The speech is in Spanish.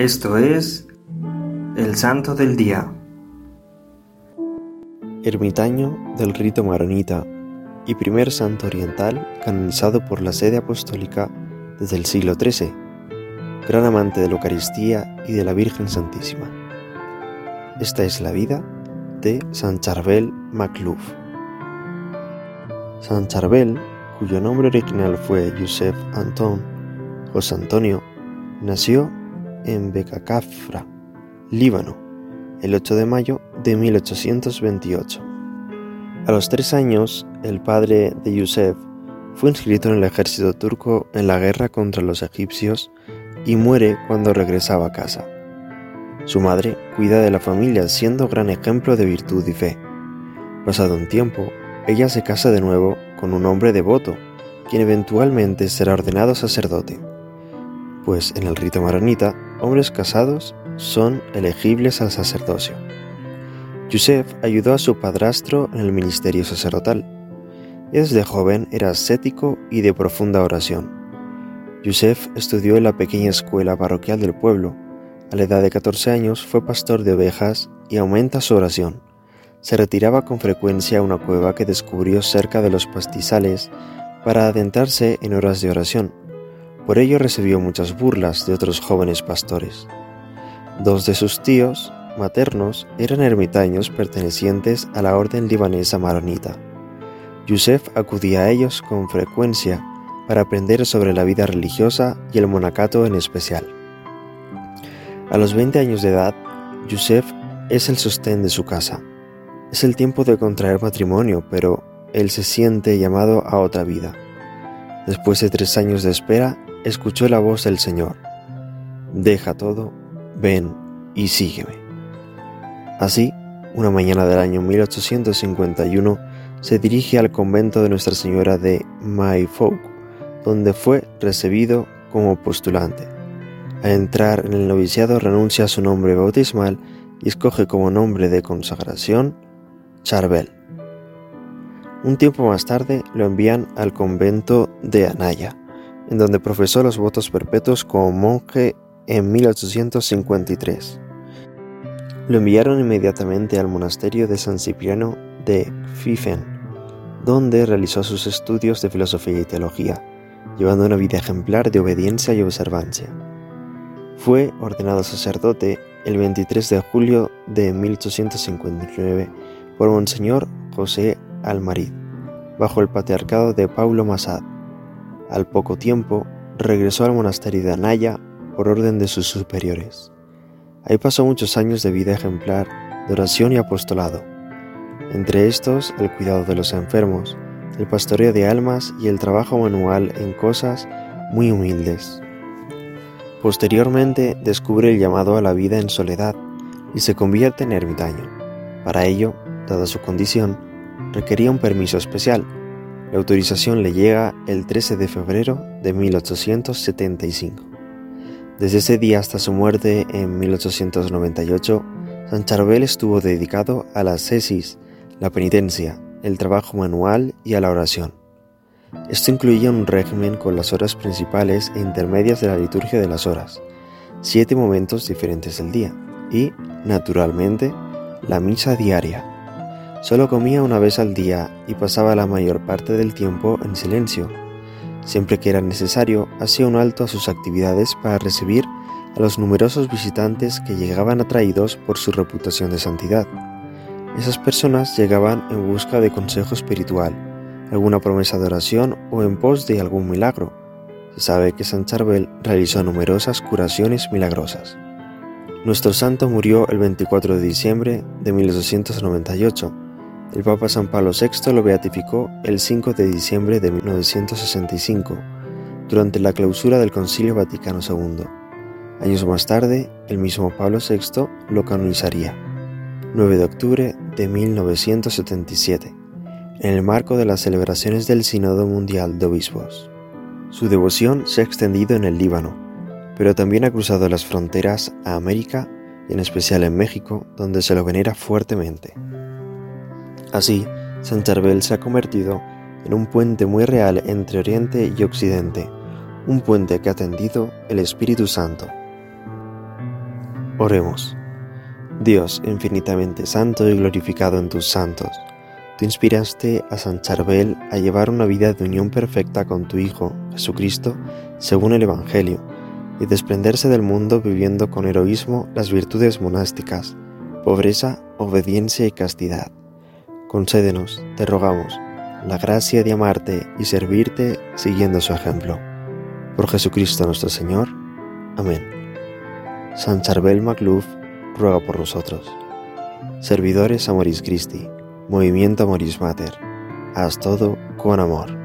Esto es el Santo del Día. Ermitaño del rito maronita y primer santo oriental canonizado por la sede apostólica desde el siglo XIII, gran amante de la Eucaristía y de la Virgen Santísima. Esta es la vida de San Charbel Macluf. San Charbel, cuyo nombre original fue Joseph Anton José Antonio, nació en Becacafra, Líbano, el 8 de mayo de 1828. A los tres años, el padre de Yusef fue inscrito en el ejército turco en la guerra contra los egipcios y muere cuando regresaba a casa. Su madre cuida de la familia siendo gran ejemplo de virtud y fe. Pasado un tiempo, ella se casa de nuevo con un hombre devoto, quien eventualmente será ordenado sacerdote. Pues en el rito maronita, hombres casados son elegibles al sacerdocio. Yusef ayudó a su padrastro en el ministerio sacerdotal. Desde joven era ascético y de profunda oración. Yusef estudió en la pequeña escuela parroquial del pueblo. A la edad de 14 años fue pastor de ovejas y aumenta su oración. Se retiraba con frecuencia a una cueva que descubrió cerca de los pastizales para adentrarse en horas de oración. Por ello recibió muchas burlas de otros jóvenes pastores. Dos de sus tíos maternos eran ermitaños pertenecientes a la orden libanesa maronita. Yusef acudía a ellos con frecuencia para aprender sobre la vida religiosa y el monacato en especial. A los 20 años de edad, Yusef es el sostén de su casa. Es el tiempo de contraer matrimonio, pero él se siente llamado a otra vida. Después de tres años de espera, escuchó la voz del Señor. Deja todo, ven y sígueme. Así, una mañana del año 1851, se dirige al convento de Nuestra Señora de Mayfolk, donde fue recibido como postulante. Al entrar en el noviciado renuncia a su nombre bautismal y escoge como nombre de consagración Charbel. Un tiempo más tarde lo envían al convento de Anaya, en donde profesó los votos perpetuos como monje en 1853. Lo enviaron inmediatamente al monasterio de San Cipriano de Fifen, donde realizó sus estudios de filosofía y teología, llevando una vida ejemplar de obediencia y observancia. Fue ordenado sacerdote el 23 de julio de 1859 por Monseñor José Almarid, bajo el patriarcado de Paulo Masad. Al poco tiempo, regresó al monasterio de Anaya por orden de sus superiores. Ahí pasó muchos años de vida ejemplar, de oración y apostolado. Entre estos, el cuidado de los enfermos, el pastoreo de almas y el trabajo manual en cosas muy humildes. Posteriormente descubre el llamado a la vida en soledad y se convierte en ermitaño. Para ello, dada su condición, requería un permiso especial. La autorización le llega el 13 de febrero de 1875. Desde ese día hasta su muerte en 1898, San Charbel estuvo dedicado a la ascesis, la penitencia, el trabajo manual y a la oración. Esto incluía un régimen con las horas principales e intermedias de la liturgia de las horas, siete momentos diferentes del día y, naturalmente, la misa diaria. Solo comía una vez al día y pasaba la mayor parte del tiempo en silencio, Siempre que era necesario, hacía un alto a sus actividades para recibir a los numerosos visitantes que llegaban atraídos por su reputación de santidad. Esas personas llegaban en busca de consejo espiritual, alguna promesa de oración o en pos de algún milagro. Se sabe que San Charbel realizó numerosas curaciones milagrosas. Nuestro santo murió el 24 de diciembre de 1898 el Papa San Pablo VI lo beatificó el 5 de diciembre de 1965, durante la clausura del Concilio Vaticano II. Años más tarde, el mismo Pablo VI lo canonizaría, 9 de octubre de 1977, en el marco de las celebraciones del Sínodo Mundial de Obispos. Su devoción se ha extendido en el Líbano, pero también ha cruzado las fronteras a América y en especial en México, donde se lo venera fuertemente. Así, San Charbel se ha convertido en un puente muy real entre Oriente y Occidente, un puente que ha tendido el Espíritu Santo. Oremos. Dios infinitamente santo y glorificado en tus santos, tú inspiraste a San Charbel a llevar una vida de unión perfecta con tu Hijo, Jesucristo, según el Evangelio, y desprenderse del mundo viviendo con heroísmo las virtudes monásticas, pobreza, obediencia y castidad. Concédenos, te rogamos, la gracia de amarte y servirte siguiendo su ejemplo. Por Jesucristo nuestro Señor. Amén. San Charbel Macluf ruega por nosotros. Servidores Amoris Christi, Movimiento Amoris Mater, haz todo con amor.